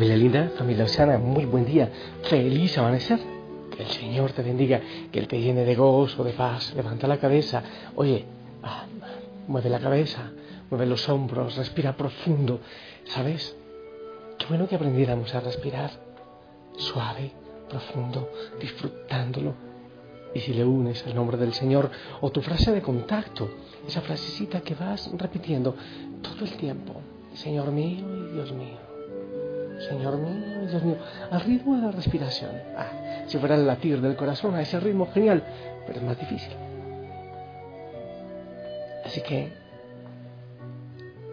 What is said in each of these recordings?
Familia linda, familia Osana, muy buen día, feliz amanecer. Que el Señor te bendiga, que Él te llene de gozo, de paz. Levanta la cabeza, oye, ah, mueve la cabeza, mueve los hombros, respira profundo. ¿Sabes? Qué bueno que aprendiéramos a respirar suave, profundo, disfrutándolo. Y si le unes el nombre del Señor o tu frase de contacto, esa frasecita que vas repitiendo todo el tiempo, Señor mío y Dios mío. Señor mío, Dios mío, al ritmo de la respiración. Ah, si fuera el latir del corazón a ese ritmo, genial, pero es más difícil. Así que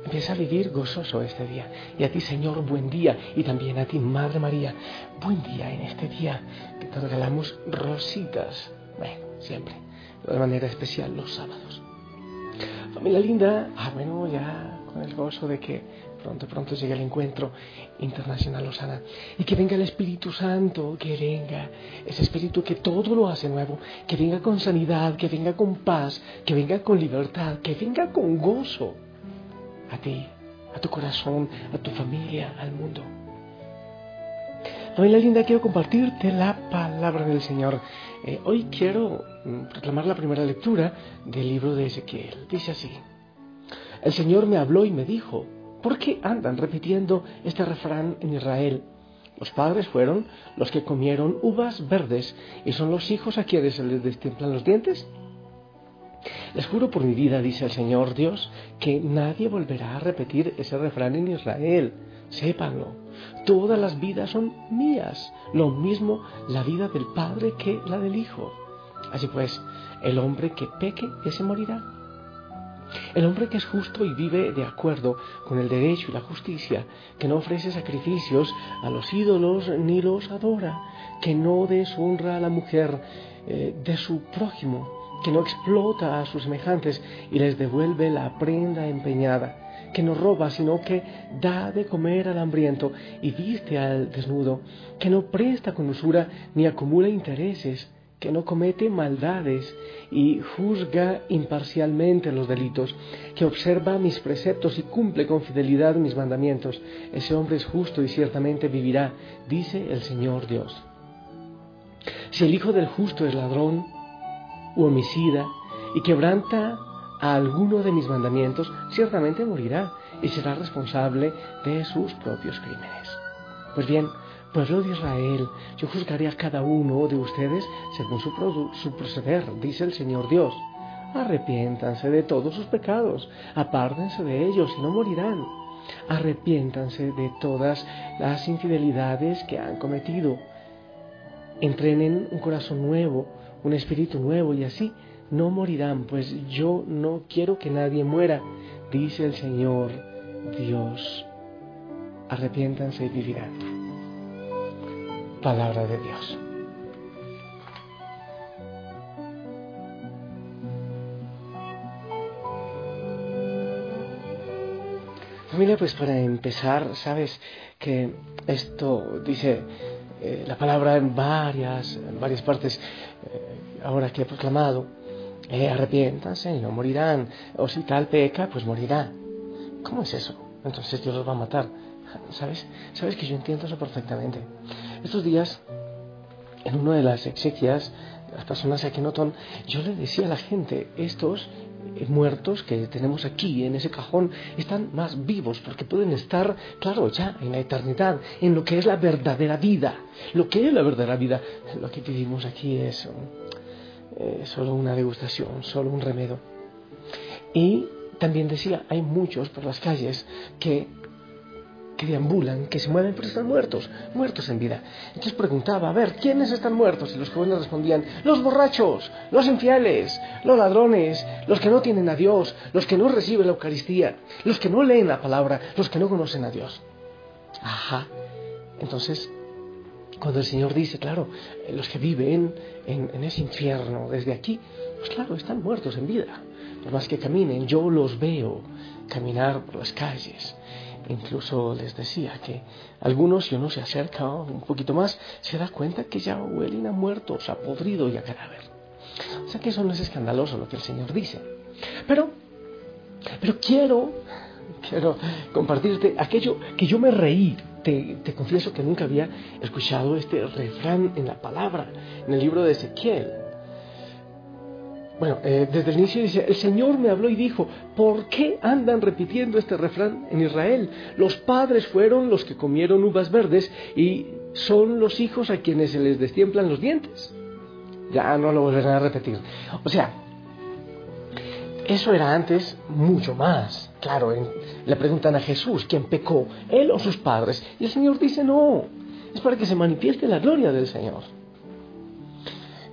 empieza a vivir gozoso este día. Y a ti, Señor, buen día. Y también a ti, Madre María, buen día en este día que te regalamos rositas. Bueno, siempre, de manera especial los sábados. Familia linda, ah, bueno, ya el gozo de que pronto, pronto llegue el encuentro internacional Osana. Y que venga el Espíritu Santo, que venga ese Espíritu que todo lo hace nuevo, que venga con sanidad, que venga con paz, que venga con libertad, que venga con gozo a ti, a tu corazón, a tu familia, al mundo. Familia linda, quiero compartirte la palabra del Señor. Eh, hoy quiero mm, la primera lectura del libro de Ezequiel. Dice así. El Señor me habló y me dijo, ¿Por qué andan repitiendo este refrán en Israel? Los padres fueron los que comieron uvas verdes y son los hijos a quienes se les destemplan los dientes. Les juro por mi vida, dice el Señor Dios, que nadie volverá a repetir ese refrán en Israel. Sépanlo, todas las vidas son mías, lo mismo la vida del Padre que la del Hijo. Así pues, el hombre que peque, ese morirá. El hombre que es justo y vive de acuerdo con el derecho y la justicia, que no ofrece sacrificios a los ídolos ni los adora, que no deshonra a la mujer eh, de su prójimo, que no explota a sus semejantes y les devuelve la prenda empeñada, que no roba, sino que da de comer al hambriento y viste al desnudo, que no presta con usura ni acumula intereses, que no comete maldades y juzga imparcialmente los delitos, que observa mis preceptos y cumple con fidelidad mis mandamientos. Ese hombre es justo y ciertamente vivirá, dice el Señor Dios. Si el hijo del justo es ladrón u homicida y quebranta a alguno de mis mandamientos, ciertamente morirá y será responsable de sus propios crímenes. Pues bien, Pueblo de Israel, yo juzgaré a cada uno de ustedes según su, proceder, dice el Señor Dios. Arrepiéntanse de todos sus pecados, apártense de ellos y no morirán. Arrepiéntanse de todas las infidelidades que han cometido. Entrenen un corazón nuevo, un espíritu nuevo y así no morirán, pues yo no quiero que nadie muera, dice el Señor Dios. Arrepiéntanse y vivirán palabra de Dios. Familia, pues para empezar, sabes que esto dice eh, la palabra en varias, en varias partes, eh, ahora que he proclamado, eh, arrepiéntanse y no morirán, o si tal peca, pues morirá. ¿Cómo es eso? Entonces Dios los va a matar. ¿Sabes? ¿Sabes que yo entiendo eso perfectamente? Estos días, en una de las exequias, las personas aquí en Otón, yo le decía a la gente, estos eh, muertos que tenemos aquí en ese cajón están más vivos porque pueden estar, claro, ya en la eternidad, en lo que es la verdadera vida. Lo que es la verdadera vida, lo que vivimos aquí es eh, solo una degustación, solo un remedio. Y también decía, hay muchos por las calles que que deambulan, que se mueven, pero están muertos, muertos en vida. Entonces preguntaba, a ver, ¿quiénes están muertos? Y los jóvenes respondían, los borrachos, los infieles, los ladrones, los que no tienen a Dios, los que no reciben la Eucaristía, los que no leen la palabra, los que no conocen a Dios. Ajá. Entonces, cuando el Señor dice, claro, eh, los que viven en, ese infierno desde aquí, pues claro, están muertos en vida. Por más que caminen, yo los veo caminar por las calles Incluso les decía que algunos, si uno se acerca un poquito más, se da cuenta que ya huelen a muertos, a podrido y a cadáver. O sea que eso no es escandaloso lo que el Señor dice. Pero, pero quiero, quiero compartirte aquello que yo me reí. Te, te confieso que nunca había escuchado este refrán en la palabra, en el libro de Ezequiel. Bueno, eh, desde el inicio dice, el Señor me habló y dijo, ¿por qué andan repitiendo este refrán en Israel? Los padres fueron los que comieron uvas verdes y son los hijos a quienes se les destiemplan los dientes. Ya no lo volverán a repetir. O sea, eso era antes mucho más. Claro, le preguntan a Jesús, ¿quién pecó? ¿Él o sus padres? Y el Señor dice, no, es para que se manifieste la gloria del Señor.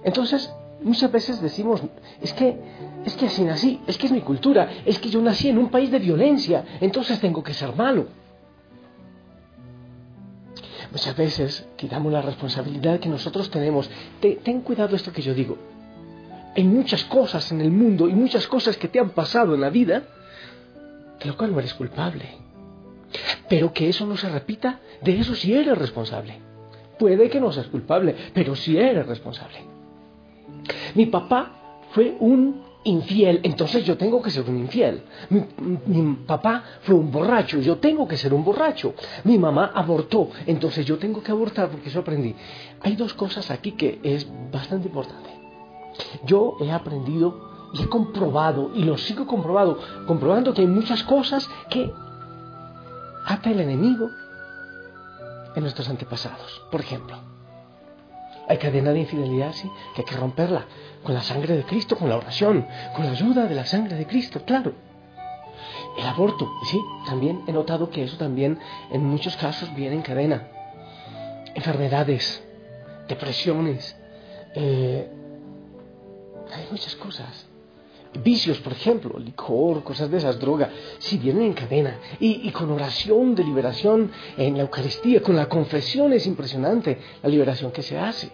Entonces, Muchas veces decimos, es que, es que así nací, es que es mi cultura, es que yo nací en un país de violencia, entonces tengo que ser malo. Muchas veces quitamos la responsabilidad que nosotros tenemos. ten cuidado esto que yo digo. Hay muchas cosas en el mundo y muchas cosas que te han pasado en la vida, de lo cual no eres culpable. Pero que eso no se repita, de eso sí eres responsable. Puede que no seas culpable, pero sí eres responsable. Mi papá fue un infiel, entonces yo tengo que ser un infiel. Mi, papá fue un borracho, yo tengo que ser un borracho. Mi mamá abortó, entonces yo tengo que abortar porque eso aprendí. Hay dos cosas aquí que es bastante importante. Yo he aprendido y he comprobado, y lo sigo comprobado, comprobando que hay muchas cosas que ata el enemigo en nuestros antepasados. Por ejemplo, hay cadena de infidelidad, sí, que hay que romperla con la sangre de Cristo, con la oración, con la ayuda de la sangre de Cristo, claro. El aborto, sí, también he notado que eso también en muchos casos viene en cadena. Enfermedades, depresiones, eh, hay muchas cosas. Vicios, por ejemplo, licor, cosas de esas, droga, sí vienen en cadena. Y, y, con oración de liberación en la Eucaristía, con la confesión es impresionante la liberación que se hace.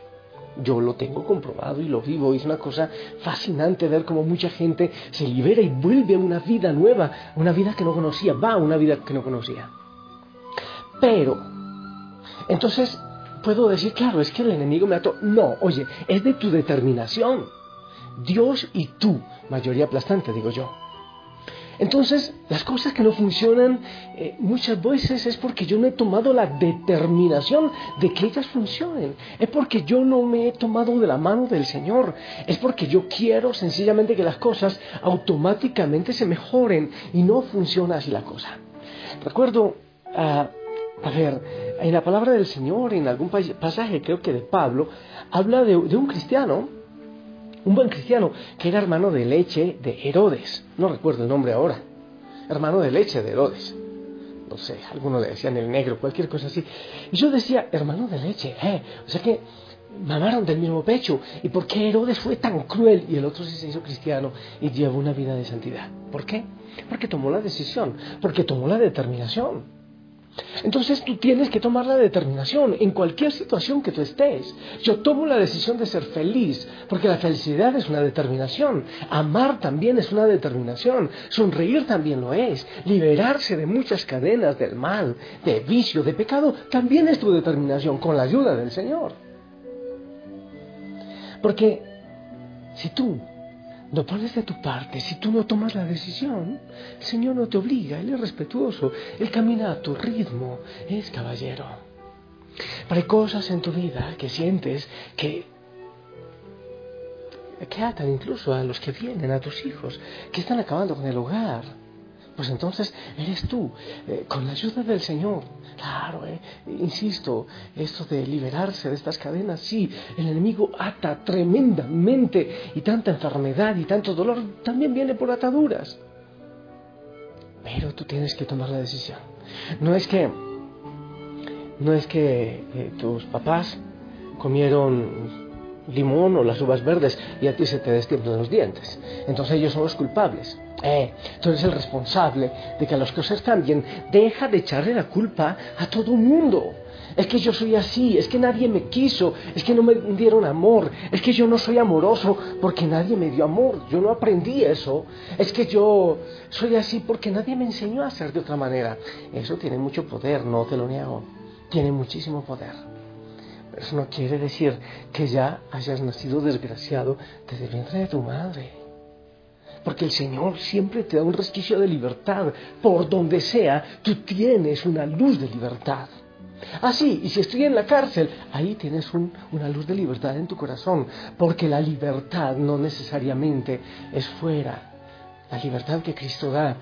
Yo lo tengo comprobado y lo vivo. Y es una cosa fascinante ver cómo mucha gente se libera y vuelve a una vida nueva, una vida que no conocía, va a una vida que no conocía. Pero, entonces, puedo decir, claro, es que el enemigo me ató. No, oye, es de tu determinación. Dios y tú, mayoría aplastante, digo yo. Entonces, las cosas que no funcionan eh, muchas veces es porque yo no he tomado la determinación de que ellas funcionen. Es porque yo no me he tomado de la mano del Señor. Es porque yo quiero sencillamente que las cosas automáticamente se mejoren y no funciona así la cosa. Recuerdo, ah, a ver, en la palabra del Señor, en algún pasaje, creo que de Pablo, habla de un cristiano un buen cristiano que era hermano de leche de Herodes, no recuerdo el nombre ahora, hermano de leche de Herodes, no sé, algunos le decían el negro, cualquier cosa así. Y yo decía, hermano de leche, ¿eh? o sea que mamaron del mismo pecho. ¿Y por qué Herodes fue tan cruel? Y el otro se hizo cristiano y llevó una vida de santidad. ¿Por qué? Porque tomó la decisión, porque tomó la determinación. Entonces tú tienes que tomar la determinación en cualquier situación que tú estés. Yo tomo la decisión de ser feliz, porque la felicidad es una determinación. Amar también es una determinación. Sonreír también lo es. Liberarse de muchas cadenas del mal, de vicio, de pecado, también es tu determinación con la ayuda del Señor. Porque si tú no pones de tu parte, si tú no tomas la decisión, el Señor no te obliga, Él es respetuoso, Él camina a tu ritmo, es caballero. Pero hay cosas en tu vida que sientes que, que atan incluso a los que vienen, a tus hijos, que están acabando con el hogar pues entonces eres tú, eh, con la ayuda del Señor. Claro, eh, insisto, esto de liberarse de estas cadenas, sí, el enemigo ata tremendamente y tanta enfermedad y tanto dolor también viene por ataduras. Pero tú tienes que tomar la decisión. No es que, no es que eh, tus papás comieron limón o las uvas verdes y a ti se te destiempan los dientes. Entonces ellos son los culpables. Eh, tú eres el responsable de que las cosas cambien. Deja de echarle la culpa a todo mundo. Es que yo soy así, es que nadie me quiso, es que no me dieron amor, es que yo no soy amoroso porque nadie me dio amor, yo no aprendí eso, es que yo soy así porque nadie me enseñó a ser de otra manera. Eso tiene mucho poder, no te lo niego, tiene muchísimo poder. Eso no quiere decir que ya hayas nacido desgraciado desde el vientre de tu madre. Porque el Señor siempre te da un resquicio de libertad. Por donde sea, tú tienes una luz de libertad. Así, ah, y si estoy en la cárcel, ahí tienes una luz de libertad en tu corazón. Porque la libertad no necesariamente es fuera. La libertad que Cristo da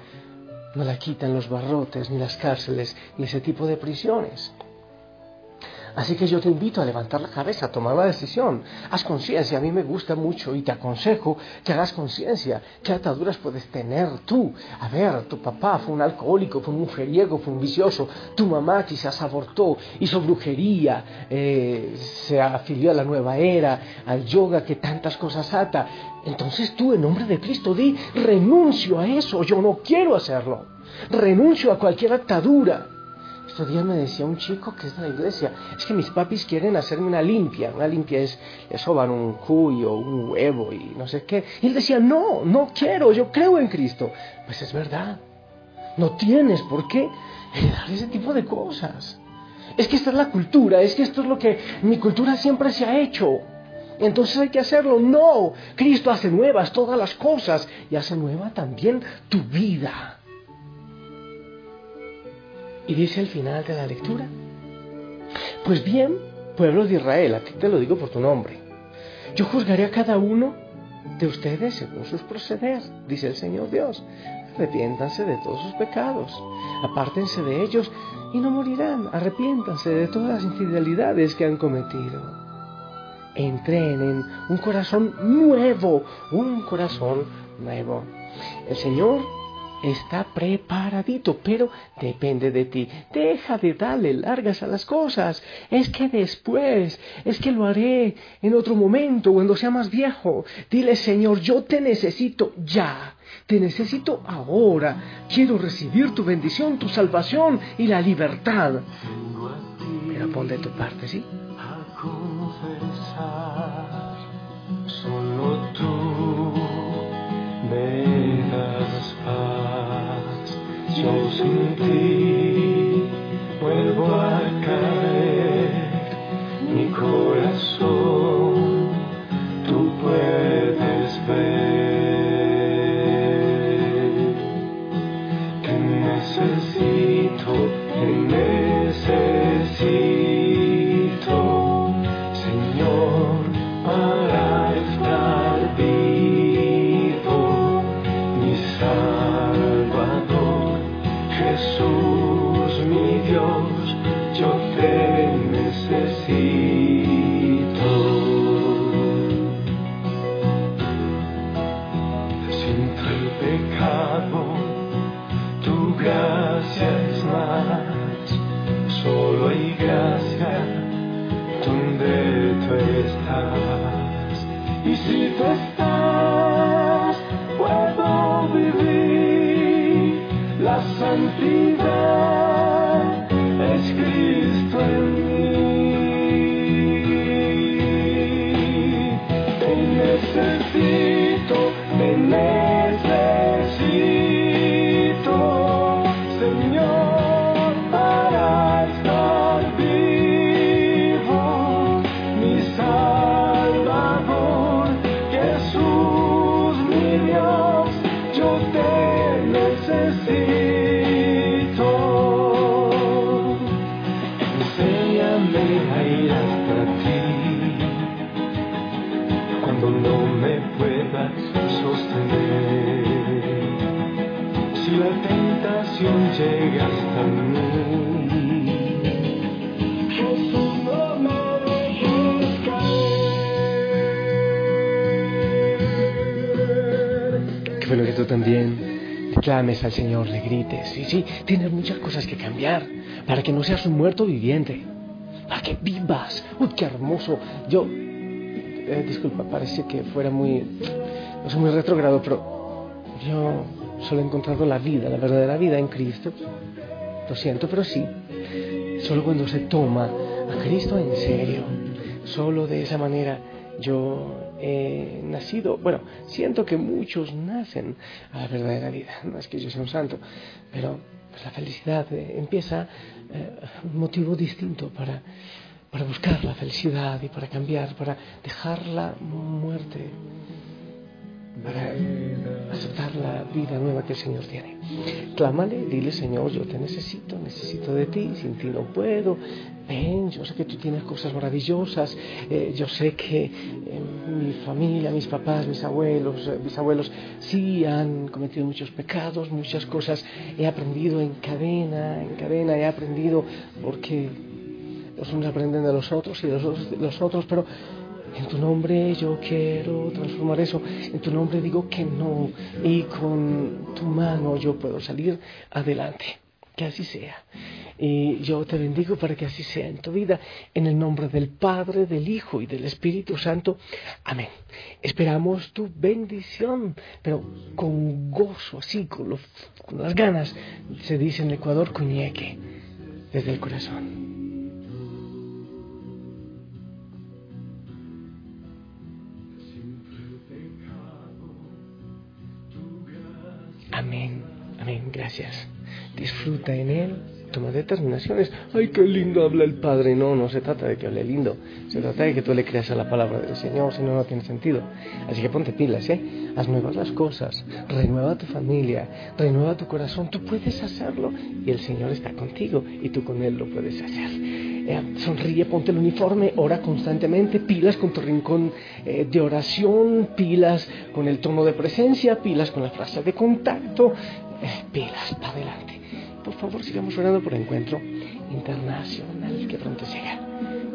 no la quitan los barrotes, ni las cárceles, ni ese tipo de prisiones. Así que yo te invito a levantar la cabeza, a tomar la decisión. Haz conciencia, a mí me gusta mucho y te aconsejo que hagas conciencia. ¿Qué ataduras puedes tener tú? A ver, tu papá fue un alcohólico, fue un mujeriego, fue un vicioso. Tu mamá quizás abortó, hizo brujería, eh, se afilió a la nueva era, al yoga que tantas cosas ata. Entonces tú, en nombre de Cristo, di, renuncio a eso, yo no quiero hacerlo. Renuncio a cualquier atadura. Estos días me decía un chico que es de la iglesia, es que mis papis quieren hacerme una limpia. Una limpia es, le soban un cuyo, un huevo y no sé qué. Y él decía, no, no quiero, yo creo en Cristo. Pues es verdad, no tienes por qué heredar ese tipo de cosas. Es que esta es la cultura, es que esto es lo que mi cultura siempre se ha hecho. Entonces hay que hacerlo. No, Cristo hace nuevas todas las cosas y hace nueva también tu vida. Y dice al final de la lectura, pues bien, pueblo de Israel, a ti te lo digo por tu nombre, yo juzgaré a cada uno de ustedes según sus proceder, dice el Señor Dios. Arrepiéntanse de todos sus pecados, apártense de ellos y no morirán. Arrepiéntanse de todas las infidelidades que han cometido. Entrenen un corazón nuevo, un corazón nuevo. El Señor está preparadito, pero depende de ti. Deja de darle largas a las cosas. Es que después, es que lo haré en otro momento, cuando sea más viejo. Dile, Señor, yo te necesito ya. Te necesito ahora. Quiero recibir tu bendición, tu salvación y la libertad. Pero pon de tu parte, ¿sí? solo tú yo sin ti vuelvo a caer, mi corazón tú puedes ver que necesito, santidad clames al Señor, le grites. Sí, sí, tienes muchas cosas que cambiar para que no seas un muerto viviente, para que vivas. ¡Uy, qué hermoso! Yo, eh, disculpa, parece que fuera muy, no sé, muy retrogrado, pero yo solo he encontrado la vida, la verdadera vida en Cristo. Lo siento, pero sí. Solo cuando se toma a Cristo en serio, solo de esa manera yo he nacido. Bueno, siento que muchos nacen a la verdadera vida. No es que yo sea un santo, pero pues la felicidad eh, empieza eh, un motivo distinto para, para buscar la felicidad y para cambiar, para dejar la muerte para aceptar la vida nueva que el Señor tiene. Clámale, dile, Señor, yo te necesito, necesito de ti, sin ti no puedo. Ven, yo sé que tú tienes cosas maravillosas, eh, yo sé que eh, mi familia, mis papás, mis abuelos, eh, mis abuelos sí han cometido muchos pecados, muchas cosas he aprendido en cadena, en cadena he aprendido porque los unos aprenden de los otros y los otros, pero en tu nombre yo quiero transformar eso. En tu nombre digo que no. Y con tu mano yo puedo salir adelante. Que así sea. Y yo te bendigo para que así sea en tu vida. En el nombre del Padre, del Hijo y del Espíritu Santo. Amén. Esperamos tu bendición, pero con gozo, así, con, las ganas. Se dice en Ecuador, cuñeque, desde el corazón. Gracias. Disfruta en Él, toma determinaciones. Ay, qué lindo habla el Padre. No, no se trata de que hable lindo. Se trata de que tú le creas a la palabra del Señor, si no, no tiene sentido. Así que ponte pilas, ¿eh? Haz nuevas las cosas. Renueva tu familia, renueva tu corazón. Tú puedes hacerlo y el Señor está contigo y tú con Él lo puedes hacer. Eh, sonríe, ponte el uniforme, ora constantemente, pilas con tu rincón eh, de oración, pilas con el tono de presencia, pilas con la frase de contacto, pilas para adelante. Por favor, sigamos orando por encuentro internacional que pronto llega.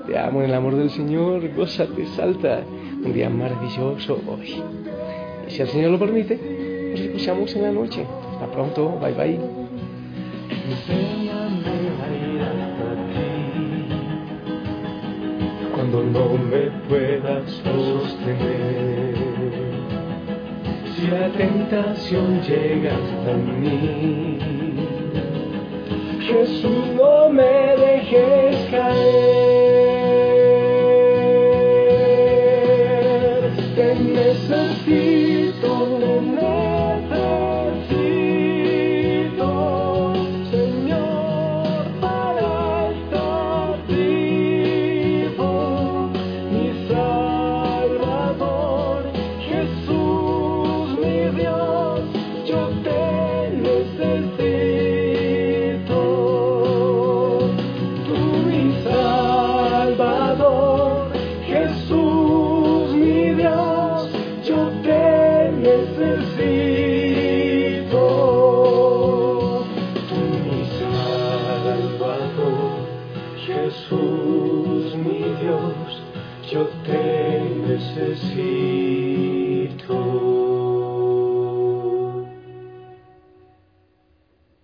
Te amo en el amor del Señor, gózate, salta. Un día maravilloso hoy. Y si el Señor lo permite, nos escuchamos en la noche. Hasta pronto, bye bye. cuando no me puedas sostener. Si la tentación llega hasta mí, Jesús no me dejes caer.